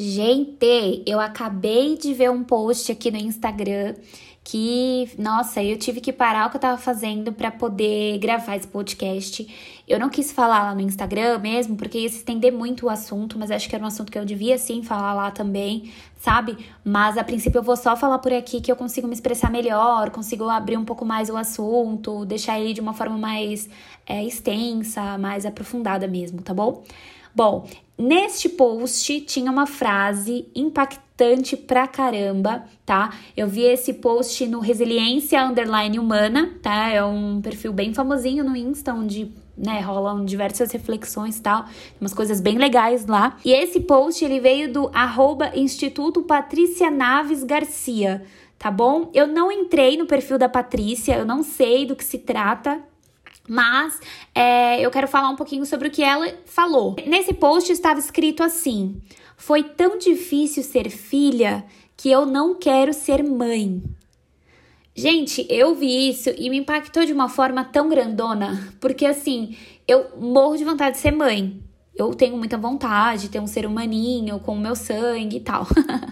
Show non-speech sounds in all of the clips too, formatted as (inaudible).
Gente, eu acabei de ver um post aqui no Instagram que, nossa, eu tive que parar o que eu tava fazendo para poder gravar esse podcast. Eu não quis falar lá no Instagram mesmo, porque ia se estender muito o assunto, mas acho que era um assunto que eu devia sim falar lá também, sabe? Mas a princípio eu vou só falar por aqui que eu consigo me expressar melhor, consigo abrir um pouco mais o assunto, deixar ele de uma forma mais é, extensa, mais aprofundada mesmo, tá bom? Bom, neste post tinha uma frase impactante pra caramba, tá? Eu vi esse post no Resiliência Underline Humana, tá? É um perfil bem famosinho no Insta, onde né, rolam diversas reflexões e tal, umas coisas bem legais lá. E esse post, ele veio do arroba Instituto Patrícia Naves Garcia, tá bom? Eu não entrei no perfil da Patrícia, eu não sei do que se trata, mas é, eu quero falar um pouquinho sobre o que ela falou. Nesse post estava escrito assim: Foi tão difícil ser filha que eu não quero ser mãe. Gente, eu vi isso e me impactou de uma forma tão grandona, porque assim, eu morro de vontade de ser mãe. Eu tenho muita vontade de ter um ser humaninho com o meu sangue e tal.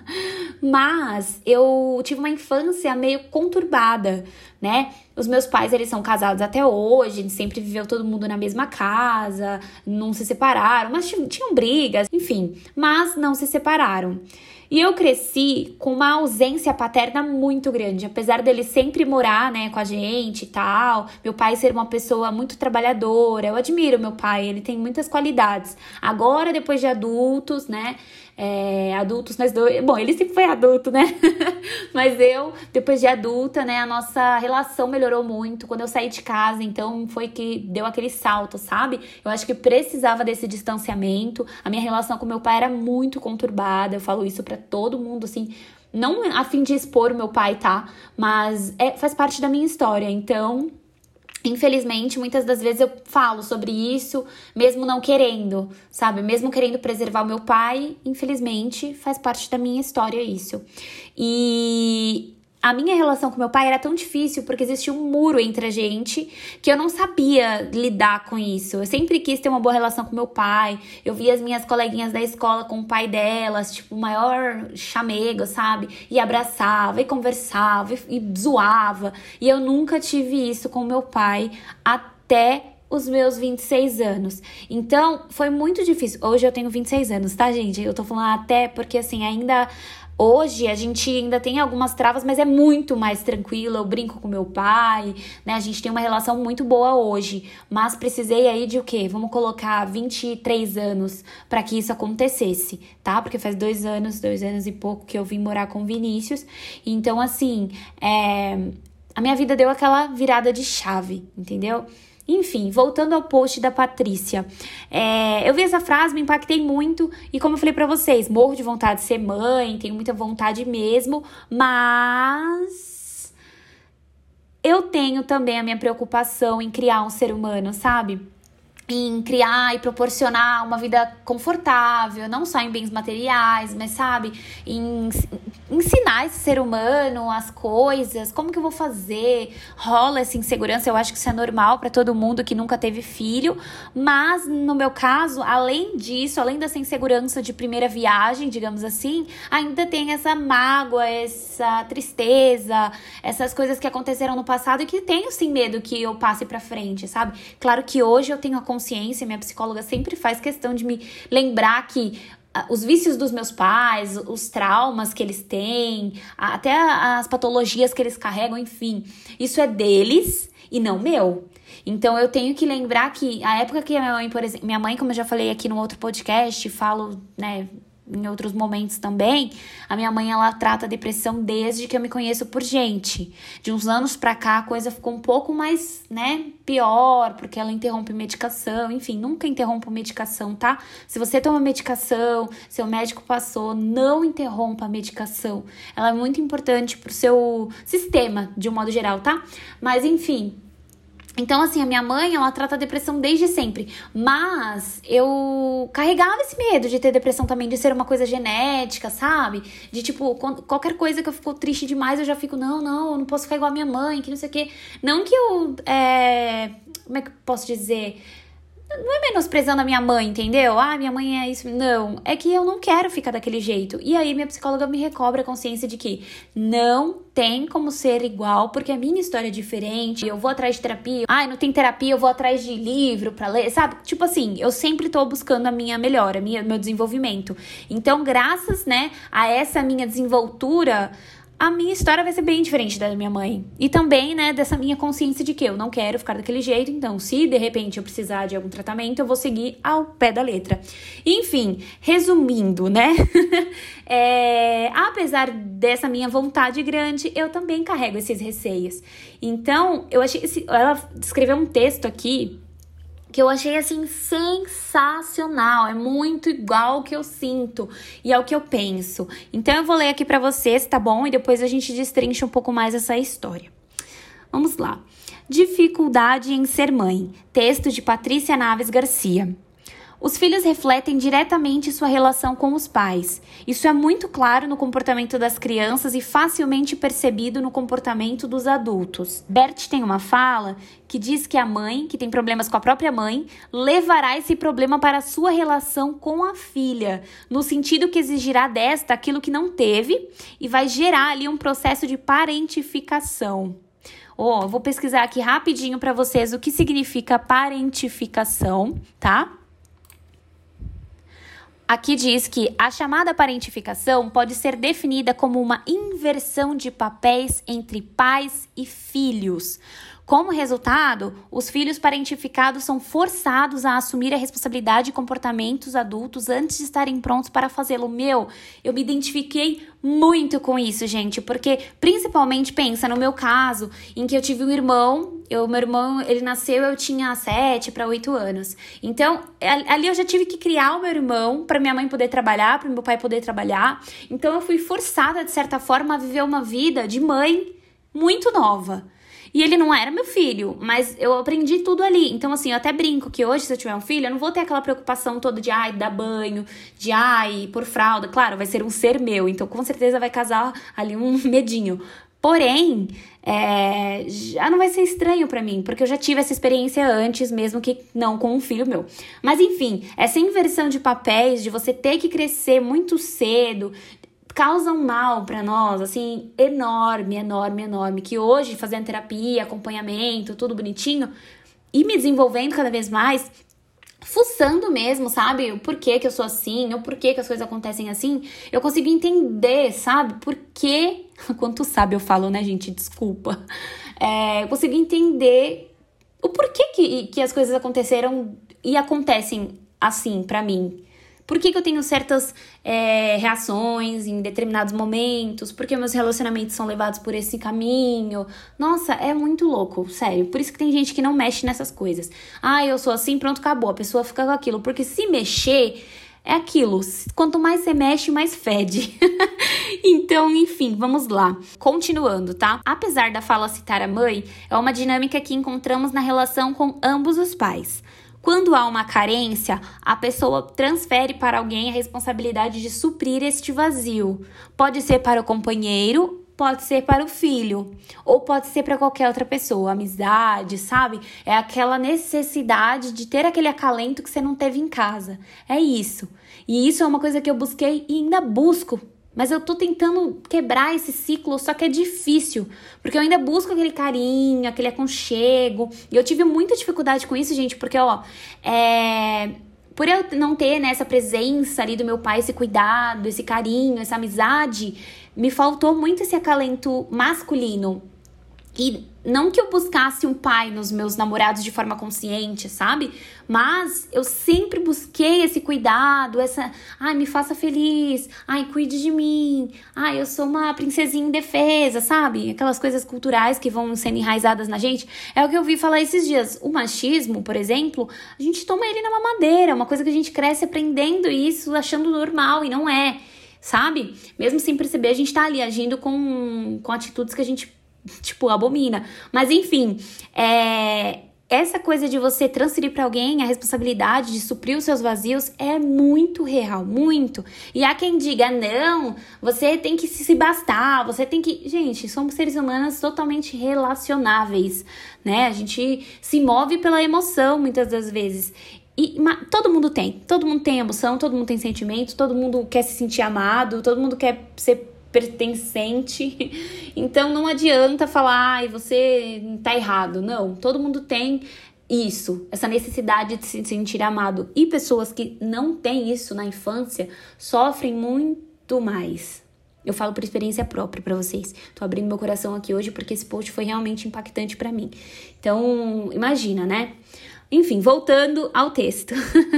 (laughs) Mas eu tive uma infância meio conturbada, né? Os meus pais, eles são casados até hoje, sempre viveu todo mundo na mesma casa, não se separaram, mas tinham brigas, enfim, mas não se separaram. E eu cresci com uma ausência paterna muito grande, apesar dele sempre morar, né, com a gente e tal. Meu pai ser uma pessoa muito trabalhadora. Eu admiro meu pai, ele tem muitas qualidades. Agora, depois de adultos, né, é, adultos, dois. Bom, ele sempre foi adulto, né? (laughs) Mas eu, depois de adulta, né, a nossa relação melhorou muito. Quando eu saí de casa, então foi que deu aquele salto, sabe? Eu acho que precisava desse distanciamento. A minha relação com meu pai era muito conturbada. Eu falo isso para todo mundo, assim. Não a fim de expor o meu pai, tá? Mas é, faz parte da minha história. Então, Infelizmente, muitas das vezes eu falo sobre isso, mesmo não querendo, sabe? Mesmo querendo preservar o meu pai, infelizmente faz parte da minha história isso. E a minha relação com meu pai era tão difícil porque existia um muro entre a gente que eu não sabia lidar com isso. Eu sempre quis ter uma boa relação com meu pai. Eu via as minhas coleguinhas da escola com o pai delas, tipo, o maior chamego, sabe? E abraçava, e conversava, e, e zoava. E eu nunca tive isso com meu pai até os meus 26 anos. Então, foi muito difícil. Hoje eu tenho 26 anos, tá, gente? Eu tô falando até porque, assim, ainda Hoje a gente ainda tem algumas travas, mas é muito mais tranquilo. Eu brinco com meu pai, né? A gente tem uma relação muito boa hoje, mas precisei aí de o quê? Vamos colocar 23 anos para que isso acontecesse, tá? Porque faz dois anos, dois anos e pouco que eu vim morar com Vinícius. Então, assim, é... a minha vida deu aquela virada de chave, entendeu? Enfim, voltando ao post da Patrícia. É, eu vi essa frase, me impactei muito. E como eu falei para vocês, morro de vontade de ser mãe, tenho muita vontade mesmo, mas. Eu tenho também a minha preocupação em criar um ser humano, sabe? em criar e proporcionar uma vida confortável, não só em bens materiais, mas sabe, em ensinar esse ser humano as coisas, como que eu vou fazer? Rola essa insegurança, eu acho que isso é normal para todo mundo que nunca teve filho, mas no meu caso, além disso, além dessa insegurança de primeira viagem, digamos assim, ainda tem essa mágoa, essa tristeza, essas coisas que aconteceram no passado e que tenho sim medo que eu passe para frente, sabe? Claro que hoje eu tenho a consciência, minha psicóloga sempre faz questão de me lembrar que os vícios dos meus pais, os traumas que eles têm, até as patologias que eles carregam, enfim, isso é deles e não meu. Então eu tenho que lembrar que a época que a minha mãe, por exemplo, minha mãe, como eu já falei aqui no outro podcast, falo, né, em outros momentos também, a minha mãe ela trata a depressão desde que eu me conheço por gente. De uns anos pra cá a coisa ficou um pouco mais, né, pior, porque ela interrompe medicação, enfim, nunca interrompa medicação, tá? Se você toma medicação, seu médico passou, não interrompa a medicação. Ela é muito importante pro seu sistema, de um modo geral, tá? Mas enfim, então, assim, a minha mãe, ela trata a depressão desde sempre. Mas eu carregava esse medo de ter depressão também, de ser uma coisa genética, sabe? De tipo, qualquer coisa que eu fico triste demais, eu já fico, não, não, eu não posso ficar igual a minha mãe, que não sei o quê. Não que eu. É... Como é que eu posso dizer? Não é menosprezando a minha mãe, entendeu? Ah, minha mãe é isso. Não, é que eu não quero ficar daquele jeito. E aí minha psicóloga me recobra a consciência de que não tem como ser igual, porque a minha história é diferente. Eu vou atrás de terapia. Ah, não tem terapia, eu vou atrás de livro para ler, sabe? Tipo assim, eu sempre tô buscando a minha melhora, minha, meu desenvolvimento. Então, graças, né, a essa minha desenvoltura, a minha história vai ser bem diferente da minha mãe. E também, né, dessa minha consciência de que eu não quero ficar daquele jeito, então, se de repente eu precisar de algum tratamento, eu vou seguir ao pé da letra. Enfim, resumindo, né? (laughs) é, apesar dessa minha vontade grande, eu também carrego esses receios. Então, eu achei. Esse, ela escreveu um texto aqui que eu achei assim sensacional, é muito igual ao que eu sinto e ao que eu penso. Então eu vou ler aqui para vocês, tá bom? E depois a gente destrincha um pouco mais essa história. Vamos lá. Dificuldade em ser mãe. Texto de Patrícia Naves Garcia. Os filhos refletem diretamente sua relação com os pais. Isso é muito claro no comportamento das crianças e facilmente percebido no comportamento dos adultos. Bert tem uma fala que diz que a mãe, que tem problemas com a própria mãe, levará esse problema para a sua relação com a filha, no sentido que exigirá desta aquilo que não teve e vai gerar ali um processo de parentificação. Oh, vou pesquisar aqui rapidinho para vocês o que significa parentificação, tá? Aqui diz que a chamada parentificação pode ser definida como uma inversão de papéis entre pais e filhos. Como resultado, os filhos parentificados são forçados a assumir a responsabilidade de comportamentos adultos antes de estarem prontos para fazê-lo. Meu, eu me identifiquei muito com isso, gente, porque principalmente pensa no meu caso, em que eu tive um irmão, eu, meu irmão, ele nasceu, eu tinha 7 para 8 anos. Então, ali eu já tive que criar o meu irmão para minha mãe poder trabalhar, para meu pai poder trabalhar. Então, eu fui forçada de certa forma a viver uma vida de mãe muito nova. E ele não era meu filho, mas eu aprendi tudo ali. Então, assim, eu até brinco que hoje, se eu tiver um filho, eu não vou ter aquela preocupação toda de, ai, dar banho, de, ai, por fralda. Claro, vai ser um ser meu, então com certeza vai casar ali um (laughs) medinho. Porém, é, já não vai ser estranho para mim, porque eu já tive essa experiência antes, mesmo que não com um filho meu. Mas enfim, essa inversão de papéis, de você ter que crescer muito cedo, causam mal para nós, assim, enorme, enorme, enorme. Que hoje, fazendo terapia, acompanhamento, tudo bonitinho, e me desenvolvendo cada vez mais, fuçando mesmo, sabe? O porquê que eu sou assim, o porquê que as coisas acontecem assim, eu consigo entender, sabe? Por que. (laughs) Quanto sabe eu falo, né, gente? Desculpa. É, eu consigo entender o porquê que, que as coisas aconteceram e acontecem assim para mim. Por que, que eu tenho certas é, reações em determinados momentos? Por que meus relacionamentos são levados por esse caminho? Nossa, é muito louco, sério. Por isso que tem gente que não mexe nessas coisas. Ah, eu sou assim, pronto, acabou. A pessoa fica com aquilo. Porque se mexer, é aquilo. Quanto mais você mexe, mais fede. (laughs) então, enfim, vamos lá. Continuando, tá? Apesar da fala citar a mãe, é uma dinâmica que encontramos na relação com ambos os pais. Quando há uma carência, a pessoa transfere para alguém a responsabilidade de suprir este vazio. Pode ser para o companheiro, pode ser para o filho, ou pode ser para qualquer outra pessoa. Amizade, sabe? É aquela necessidade de ter aquele acalento que você não teve em casa. É isso. E isso é uma coisa que eu busquei e ainda busco mas eu tô tentando quebrar esse ciclo, só que é difícil, porque eu ainda busco aquele carinho, aquele aconchego. E eu tive muita dificuldade com isso, gente, porque, ó, é por eu não ter né, essa presença ali do meu pai, esse cuidado, esse carinho, essa amizade, me faltou muito esse acalento masculino. E não que eu buscasse um pai nos meus namorados de forma consciente, sabe? Mas eu sempre busquei esse cuidado, essa, ai, me faça feliz, ai, cuide de mim, ai, eu sou uma princesinha indefesa, sabe? Aquelas coisas culturais que vão sendo enraizadas na gente. É o que eu vi falar esses dias. O machismo, por exemplo, a gente toma ele na mamadeira, uma coisa que a gente cresce aprendendo isso, achando normal e não é sabe? Mesmo sem perceber, a gente tá ali agindo com, com atitudes que a gente tipo, abomina. Mas enfim, é, essa coisa de você transferir para alguém a responsabilidade de suprir os seus vazios é muito real, muito. E há quem diga, não, você tem que se bastar, você tem que. Gente, somos seres humanos totalmente relacionáveis, né? A gente se move pela emoção muitas das vezes. E todo mundo tem. Todo mundo tem emoção, todo mundo tem sentimento, todo mundo quer se sentir amado, todo mundo quer ser pertencente. (laughs) Então não adianta falar, ai, você tá errado. Não, todo mundo tem isso, essa necessidade de se sentir amado. E pessoas que não têm isso na infância sofrem muito mais. Eu falo por experiência própria para vocês. Tô abrindo meu coração aqui hoje porque esse post foi realmente impactante para mim. Então, imagina, né? Enfim, voltando ao texto.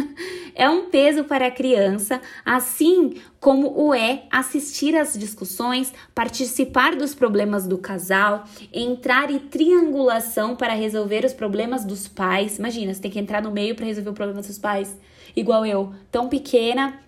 (laughs) é um peso para a criança, assim como o é assistir às discussões, participar dos problemas do casal, entrar em triangulação para resolver os problemas dos pais. Imagina, você tem que entrar no meio para resolver o problema dos seus pais. Igual eu, tão pequena,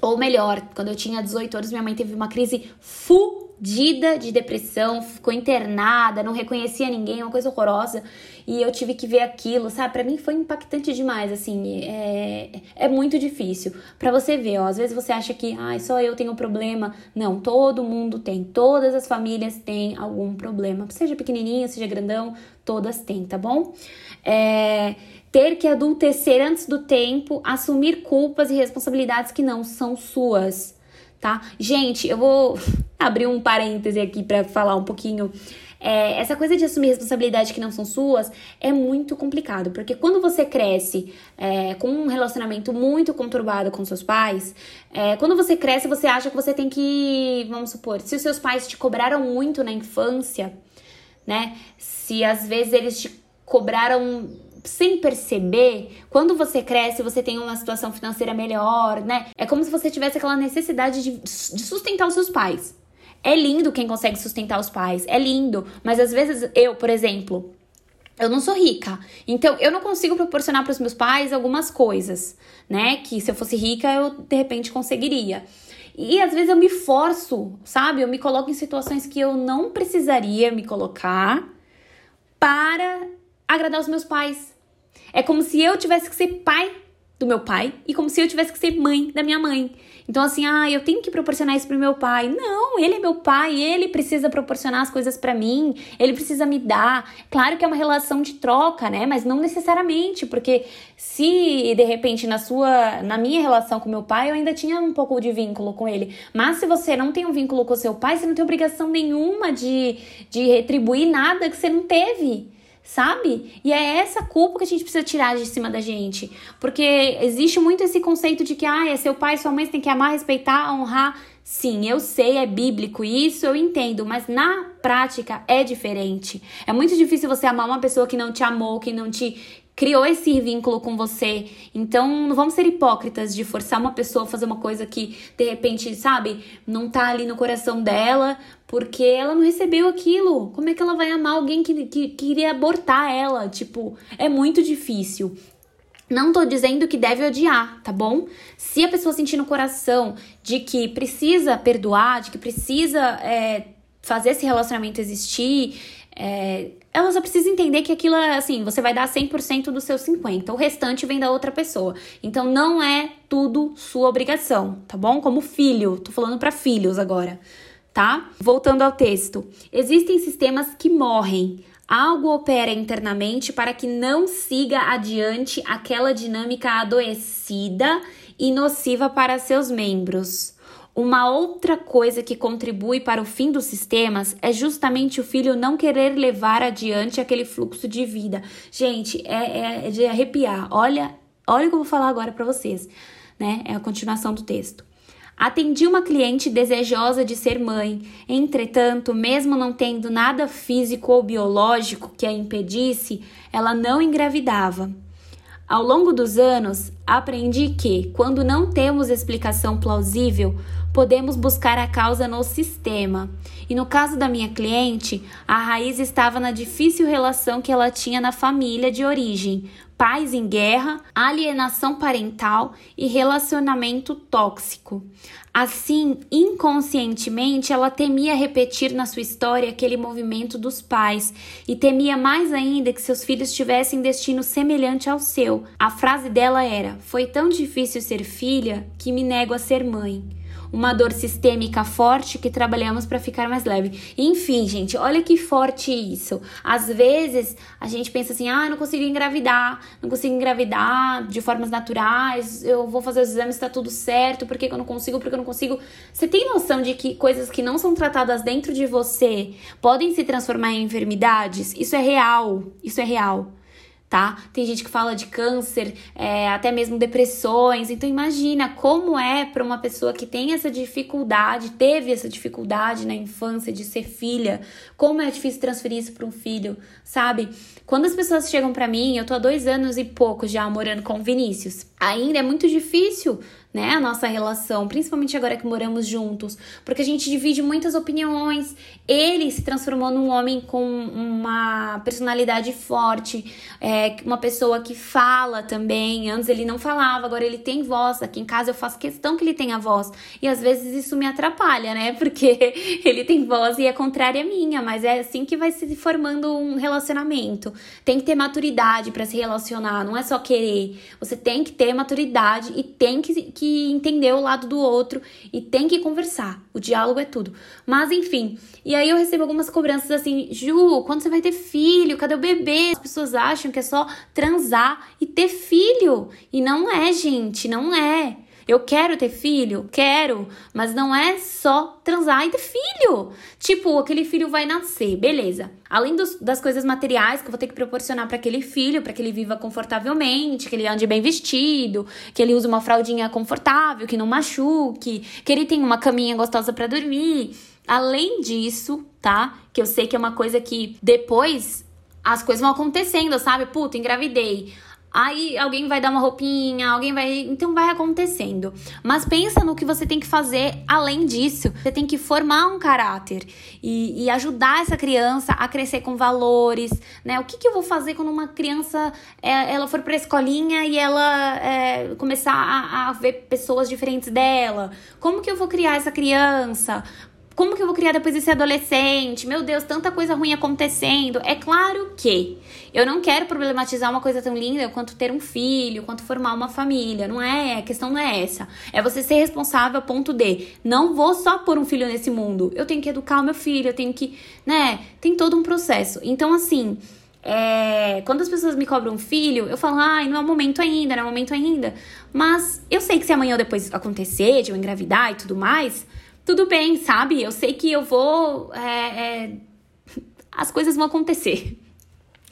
ou melhor, quando eu tinha 18 anos, minha mãe teve uma crise fudida de depressão, ficou internada, não reconhecia ninguém, uma coisa horrorosa. E eu tive que ver aquilo, sabe? Para mim foi impactante demais, assim. É, é muito difícil. para você ver, ó, às vezes você acha que, ai, ah, só eu tenho problema. Não, todo mundo tem. Todas as famílias têm algum problema. Seja pequenininho, seja grandão, todas têm, tá bom? É ter que adultecer antes do tempo, assumir culpas e responsabilidades que não são suas, tá? Gente, eu vou (laughs) abrir um parêntese aqui para falar um pouquinho. É, essa coisa de assumir responsabilidades que não são suas é muito complicado, porque quando você cresce é, com um relacionamento muito conturbado com seus pais, é, quando você cresce, você acha que você tem que, vamos supor, se os seus pais te cobraram muito na infância, né? Se às vezes eles te cobraram sem perceber, quando você cresce, você tem uma situação financeira melhor, né? É como se você tivesse aquela necessidade de, de sustentar os seus pais. É lindo quem consegue sustentar os pais, é lindo, mas às vezes eu, por exemplo, eu não sou rica, então eu não consigo proporcionar para os meus pais algumas coisas, né? Que se eu fosse rica, eu de repente conseguiria. E às vezes eu me forço, sabe? Eu me coloco em situações que eu não precisaria me colocar para agradar os meus pais. É como se eu tivesse que ser pai do meu pai e como se eu tivesse que ser mãe da minha mãe. Então, assim, ah, eu tenho que proporcionar isso pro meu pai. Não, ele é meu pai, ele precisa proporcionar as coisas para mim, ele precisa me dar. Claro que é uma relação de troca, né? Mas não necessariamente, porque se de repente na sua, na minha relação com meu pai, eu ainda tinha um pouco de vínculo com ele. Mas se você não tem um vínculo com seu pai, você não tem obrigação nenhuma de, de retribuir nada que você não teve sabe? E é essa culpa que a gente precisa tirar de cima da gente. Porque existe muito esse conceito de que, ah, é seu pai, sua mãe, você tem que amar, respeitar, honrar. Sim, eu sei, é bíblico, isso eu entendo, mas na prática é diferente. É muito difícil você amar uma pessoa que não te amou, que não te criou esse vínculo com você. Então, não vamos ser hipócritas de forçar uma pessoa a fazer uma coisa que, de repente, sabe, não tá ali no coração dela, porque ela não recebeu aquilo. Como é que ela vai amar alguém que, que, que queria abortar ela? Tipo, é muito difícil. Não tô dizendo que deve odiar, tá bom? Se a pessoa sentir no coração de que precisa perdoar, de que precisa é, fazer esse relacionamento existir, é, ela só precisa entender que aquilo é assim, você vai dar 100% do seu 50%, o restante vem da outra pessoa. Então não é tudo sua obrigação, tá bom? Como filho, tô falando para filhos agora, tá? Voltando ao texto. Existem sistemas que morrem. Algo opera internamente para que não siga adiante aquela dinâmica adoecida e nociva para seus membros. Uma outra coisa que contribui para o fim dos sistemas é justamente o filho não querer levar adiante aquele fluxo de vida. Gente, é, é de arrepiar. Olha, olha o que eu vou falar agora para vocês, né? É a continuação do texto. Atendi uma cliente desejosa de ser mãe, entretanto, mesmo não tendo nada físico ou biológico que a impedisse, ela não engravidava. Ao longo dos anos, aprendi que, quando não temos explicação plausível, podemos buscar a causa no sistema. E no caso da minha cliente, a raiz estava na difícil relação que ela tinha na família de origem, pais em guerra, alienação parental e relacionamento tóxico. Assim, inconscientemente, ela temia repetir na sua história aquele movimento dos pais e temia mais ainda que seus filhos tivessem destino semelhante ao seu. A frase dela era: Foi tão difícil ser filha que me nego a ser mãe. Uma dor sistêmica forte que trabalhamos para ficar mais leve. Enfim, gente, olha que forte isso. Às vezes a gente pensa assim: ah, não consigo engravidar, não consigo engravidar de formas naturais, eu vou fazer os exames, tá tudo certo, por que, que eu não consigo, por que eu não consigo. Você tem noção de que coisas que não são tratadas dentro de você podem se transformar em enfermidades? Isso é real, isso é real tá? Tem gente que fala de câncer, é, até mesmo depressões. Então imagina como é para uma pessoa que tem essa dificuldade, teve essa dificuldade na infância de ser filha, como é difícil transferir isso para um filho, sabe? Quando as pessoas chegam para mim, eu tô há dois anos e pouco já morando com o Vinícius. Ainda é muito difícil né, a nossa relação, principalmente agora que moramos juntos, porque a gente divide muitas opiniões. Ele se transformou num homem com uma personalidade forte, é, uma pessoa que fala também. Antes ele não falava, agora ele tem voz. Aqui em casa eu faço questão que ele tenha voz, e às vezes isso me atrapalha, né, (laughs) porque ele tem voz e é contrária à minha, mas é assim que vai se formando um relacionamento. Tem que ter maturidade para se relacionar, não é só querer. Você tem que ter maturidade e tem que, que que entender o lado do outro e tem que conversar. O diálogo é tudo. Mas enfim, e aí eu recebo algumas cobranças assim: Ju, quando você vai ter filho? Cadê o bebê? As pessoas acham que é só transar e ter filho. E não é, gente, não é. Eu quero ter filho? Quero, mas não é só transar e ter filho. Tipo, aquele filho vai nascer, beleza. Além dos, das coisas materiais que eu vou ter que proporcionar para aquele filho, para que ele viva confortavelmente, que ele ande bem vestido, que ele use uma fraldinha confortável, que não machuque, que ele tenha uma caminha gostosa para dormir. Além disso, tá? Que eu sei que é uma coisa que depois as coisas vão acontecendo, sabe? Puta, engravidei. Aí alguém vai dar uma roupinha, alguém vai. Então vai acontecendo. Mas pensa no que você tem que fazer além disso. Você tem que formar um caráter e, e ajudar essa criança a crescer com valores, né? O que, que eu vou fazer quando uma criança é, ela for pra escolinha e ela é, começar a, a ver pessoas diferentes dela? Como que eu vou criar essa criança? Como que eu vou criar depois esse adolescente? Meu Deus, tanta coisa ruim acontecendo. É claro que eu não quero problematizar uma coisa tão linda quanto ter um filho, quanto formar uma família. Não é, a questão não é essa. É você ser responsável a ponto de não vou só pôr um filho nesse mundo. Eu tenho que educar o meu filho, eu tenho que, né? Tem todo um processo. Então, assim, é, quando as pessoas me cobram um filho, eu falo, ai, não é o momento ainda, não é o momento ainda. Mas eu sei que se amanhã ou depois acontecer, de eu engravidar e tudo mais, tudo bem, sabe? Eu sei que eu vou. É, é, as coisas vão acontecer.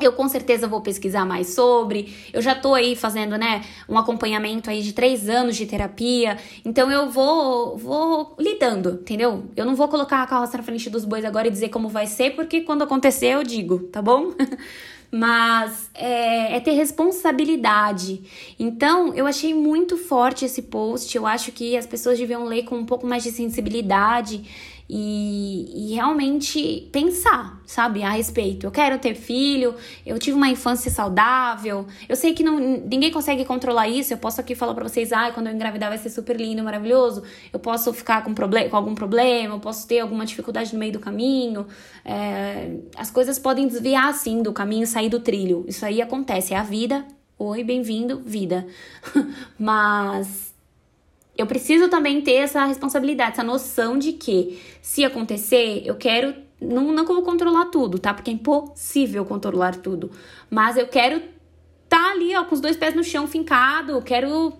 Eu com certeza vou pesquisar mais sobre. Eu já tô aí fazendo, né, um acompanhamento aí de três anos de terapia. Então eu vou, vou lidando, entendeu? Eu não vou colocar a carroça na frente dos bois agora e dizer como vai ser, porque quando acontecer eu digo, tá bom? (laughs) mas é, é, ter responsabilidade. Então, eu achei muito forte esse post. Eu acho que as pessoas deviam ler com um pouco mais de sensibilidade e, e, realmente pensar, sabe, a respeito. Eu quero ter filho, eu tive uma infância saudável. Eu sei que não, ninguém consegue controlar isso. Eu posso aqui falar para vocês, ah, quando eu engravidar vai ser super lindo, maravilhoso. Eu posso ficar com, problem com algum problema, eu posso ter alguma dificuldade no meio do caminho. É, as coisas podem desviar assim do caminho, sair do trilho. Isso aí acontece, é a vida. Oi, bem-vindo, vida. (laughs) Mas eu preciso também ter essa responsabilidade, essa noção de que se acontecer, eu quero. Não, não como controlar tudo, tá? Porque é impossível controlar tudo. Mas eu quero tá ali, ó, com os dois pés no chão, fincado. quero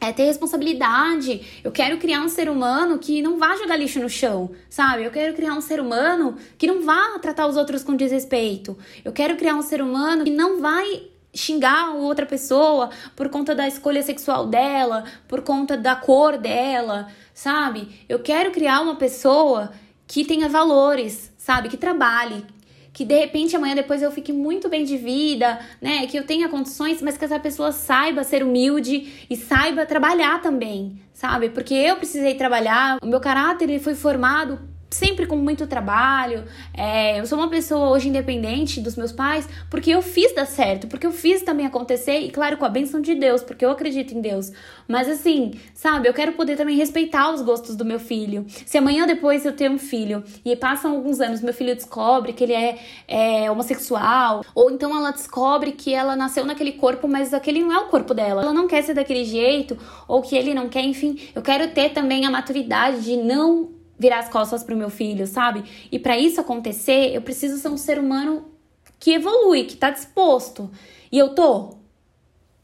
é, ter responsabilidade. Eu quero criar um ser humano que não vá jogar lixo no chão, sabe? Eu quero criar um ser humano que não vá tratar os outros com desrespeito. Eu quero criar um ser humano que não vai xingar outra pessoa por conta da escolha sexual dela, por conta da cor dela, sabe? Eu quero criar uma pessoa que tenha valores, sabe? Que trabalhe, que de repente amanhã depois eu fique muito bem de vida, né? Que eu tenha condições, mas que essa pessoa saiba ser humilde e saiba trabalhar também, sabe? Porque eu precisei trabalhar, o meu caráter ele foi formado sempre com muito trabalho. É, eu sou uma pessoa hoje independente dos meus pais porque eu fiz dar certo, porque eu fiz também acontecer e, claro, com a benção de Deus, porque eu acredito em Deus. Mas assim, sabe, eu quero poder também respeitar os gostos do meu filho. Se amanhã depois eu tenho um filho e passam alguns anos, meu filho descobre que ele é, é homossexual, ou então ela descobre que ela nasceu naquele corpo, mas aquele não é o corpo dela. Ela não quer ser daquele jeito, ou que ele não quer, enfim, eu quero ter também a maturidade de não virar as costas pro meu filho, sabe? E para isso acontecer, eu preciso ser um ser humano que evolui, que tá disposto. E eu tô.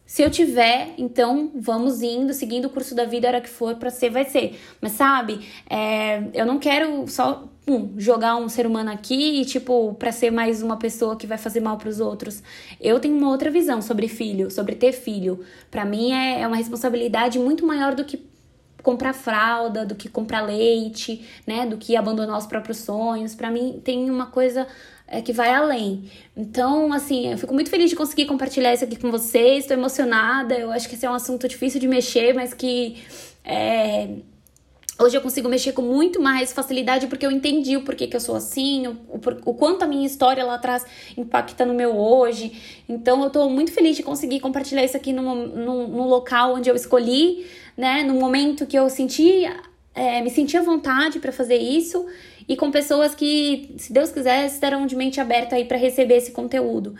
Se eu tiver, então vamos indo, seguindo o curso da vida, a hora que for para ser, vai ser. Mas sabe, é, eu não quero só pum, jogar um ser humano aqui e, tipo, pra ser mais uma pessoa que vai fazer mal para os outros. Eu tenho uma outra visão sobre filho, sobre ter filho. Para mim é, é uma responsabilidade muito maior do que comprar fralda, do que comprar leite, né, do que abandonar os próprios sonhos. Para mim tem uma coisa é, que vai além. Então, assim, eu fico muito feliz de conseguir compartilhar isso aqui com vocês. Estou emocionada. Eu acho que esse é um assunto difícil de mexer, mas que é, Hoje eu consigo mexer com muito mais facilidade porque eu entendi o porquê que eu sou assim, o, o, quanto a minha história lá atrás impacta no meu hoje. Então eu tô muito feliz de conseguir compartilhar isso aqui num, num, num local onde eu escolhi, né? No momento que eu senti, é, me senti à vontade para fazer isso e com pessoas que, se Deus quiser, estarão de mente aberta aí para receber esse conteúdo.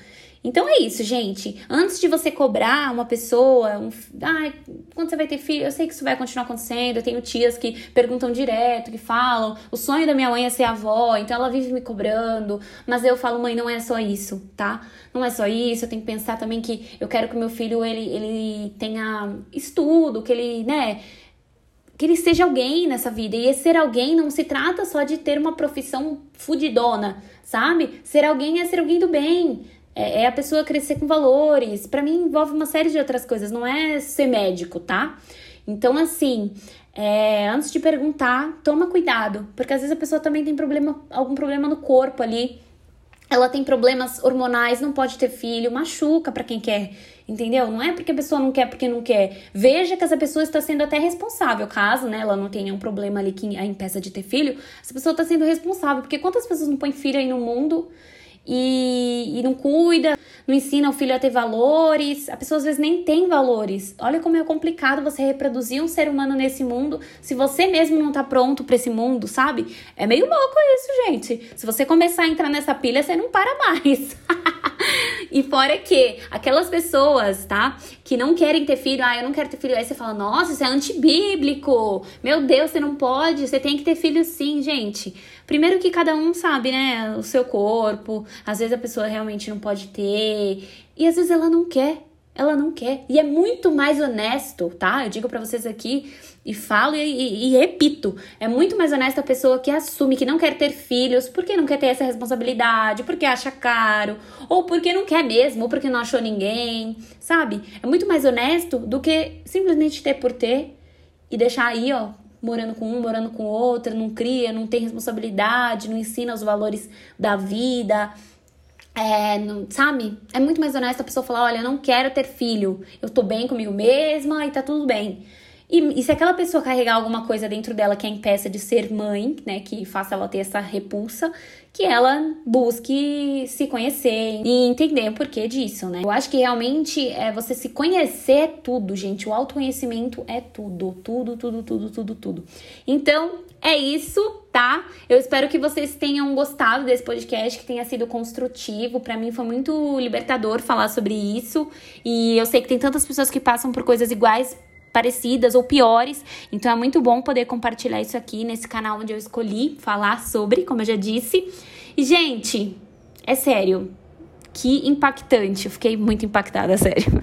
Então é isso, gente. Antes de você cobrar uma pessoa, um, ah, quando você vai ter filho, eu sei que isso vai continuar acontecendo. Eu tenho tias que perguntam direto, que falam: o sonho da minha mãe é ser avó, então ela vive me cobrando. Mas eu falo, mãe, não é só isso, tá? Não é só isso. Eu tenho que pensar também que eu quero que meu filho ele, ele tenha estudo, que ele, né? que ele seja alguém nessa vida. E ser alguém não se trata só de ter uma profissão fudidona, sabe? Ser alguém é ser alguém do bem, é, é a pessoa crescer com valores. Para mim envolve uma série de outras coisas, não é ser médico, tá? Então, assim, é, antes de perguntar, toma cuidado, porque às vezes a pessoa também tem problema, algum problema no corpo ali. Ela tem problemas hormonais, não pode ter filho, machuca para quem quer, entendeu? Não é porque a pessoa não quer porque não quer. Veja que essa pessoa está sendo até responsável, caso né, ela não tenha um problema ali que a impeça de ter filho, essa pessoa está sendo responsável, porque quantas pessoas não põem filho aí no mundo e, e não cuida, não ensina o filho a ter valores. A pessoa às vezes nem tem valores. Olha como é complicado você reproduzir um ser humano nesse mundo se você mesmo não tá pronto para esse mundo, sabe? É meio louco isso, gente. Se você começar a entrar nessa pilha, você não para mais. (laughs) e fora que aquelas pessoas, tá? Que não querem ter filho, ah, eu não quero ter filho. Aí você fala, nossa, isso é antibíblico. Meu Deus, você não pode, você tem que ter filho sim, gente. Primeiro que cada um sabe, né, o seu corpo. Às vezes a pessoa realmente não pode ter. E às vezes ela não quer. Ela não quer. E é muito mais honesto, tá? Eu digo para vocês aqui e falo e, e, e, repito: é muito mais honesto a pessoa que assume que não quer ter filhos porque não quer ter essa responsabilidade, porque acha caro, ou porque não quer mesmo, ou porque não achou ninguém, sabe? É muito mais honesto do que simplesmente ter por ter e deixar aí, ó, morando com um, morando com outro, não cria, não tem responsabilidade, não ensina os valores da vida. É, não, sabe? É muito mais honesto a pessoa falar: olha, eu não quero ter filho, eu tô bem comigo mesma e tá tudo bem. E, e, se aquela pessoa carregar alguma coisa dentro dela que a impeça de ser mãe, né, que faça ela ter essa repulsa, que ela busque se conhecer e entender o porquê disso, né? Eu acho que realmente é você se conhecer é tudo, gente. O autoconhecimento é tudo, tudo, tudo, tudo, tudo, tudo. Então, é isso, tá? Eu espero que vocês tenham gostado desse podcast, que tenha sido construtivo. Para mim foi muito libertador falar sobre isso. E eu sei que tem tantas pessoas que passam por coisas iguais parecidas ou piores. Então é muito bom poder compartilhar isso aqui nesse canal onde eu escolhi falar sobre, como eu já disse. E, gente, é sério. Que impactante. Eu fiquei muito impactada, (laughs) sério.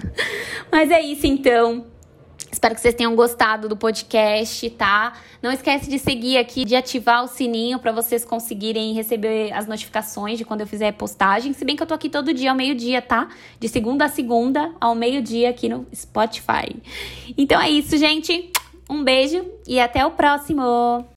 Mas é isso então. Espero que vocês tenham gostado do podcast, tá? Não esquece de seguir aqui, de ativar o sininho para vocês conseguirem receber as notificações de quando eu fizer postagem. Se bem que eu tô aqui todo dia ao meio-dia, tá? De segunda a segunda ao meio-dia aqui no Spotify. Então é isso, gente. Um beijo e até o próximo.